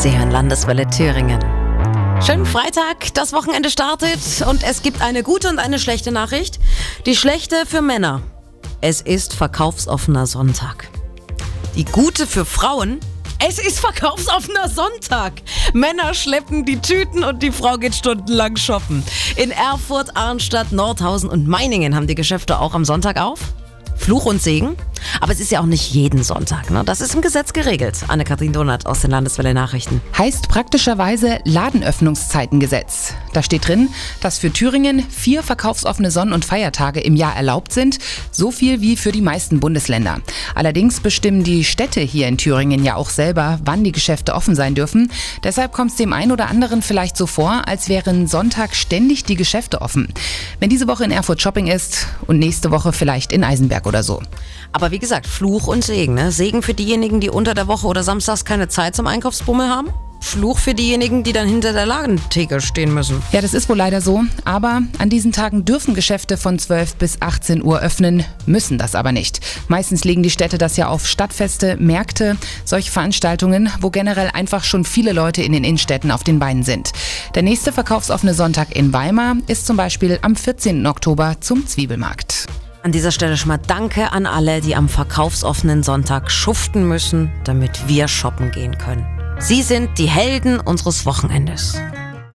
Sie hören Landeswelle Thüringen. Schönen Freitag, das Wochenende startet und es gibt eine gute und eine schlechte Nachricht. Die schlechte für Männer. Es ist verkaufsoffener Sonntag. Die gute für Frauen. Es ist verkaufsoffener Sonntag. Männer schleppen die Tüten und die Frau geht stundenlang shoppen. In Erfurt, Arnstadt, Nordhausen und Meiningen haben die Geschäfte auch am Sonntag auf. Fluch und Segen. Aber es ist ja auch nicht jeden Sonntag. Ne? Das ist im Gesetz geregelt. Anne-Kathrin Donat aus den Landeswelle Nachrichten. Heißt praktischerweise Ladenöffnungszeitengesetz. Da steht drin, dass für Thüringen vier verkaufsoffene Sonn- und Feiertage im Jahr erlaubt sind. So viel wie für die meisten Bundesländer. Allerdings bestimmen die Städte hier in Thüringen ja auch selber, wann die Geschäfte offen sein dürfen. Deshalb kommt es dem einen oder anderen vielleicht so vor, als wären Sonntag ständig die Geschäfte offen. Wenn diese Woche in Erfurt Shopping ist und nächste Woche vielleicht in Eisenberg oder so. Wie gesagt, Fluch und Segen. Ne? Segen für diejenigen, die unter der Woche oder samstags keine Zeit zum Einkaufsbummel haben. Fluch für diejenigen, die dann hinter der Ladentheke stehen müssen. Ja, das ist wohl leider so. Aber an diesen Tagen dürfen Geschäfte von 12 bis 18 Uhr öffnen, müssen das aber nicht. Meistens legen die Städte das ja auf Stadtfeste, Märkte, solche Veranstaltungen, wo generell einfach schon viele Leute in den Innenstädten auf den Beinen sind. Der nächste verkaufsoffene Sonntag in Weimar ist zum Beispiel am 14. Oktober zum Zwiebelmarkt. An dieser Stelle schon mal Danke an alle, die am verkaufsoffenen Sonntag schuften müssen, damit wir shoppen gehen können. Sie sind die Helden unseres Wochenendes.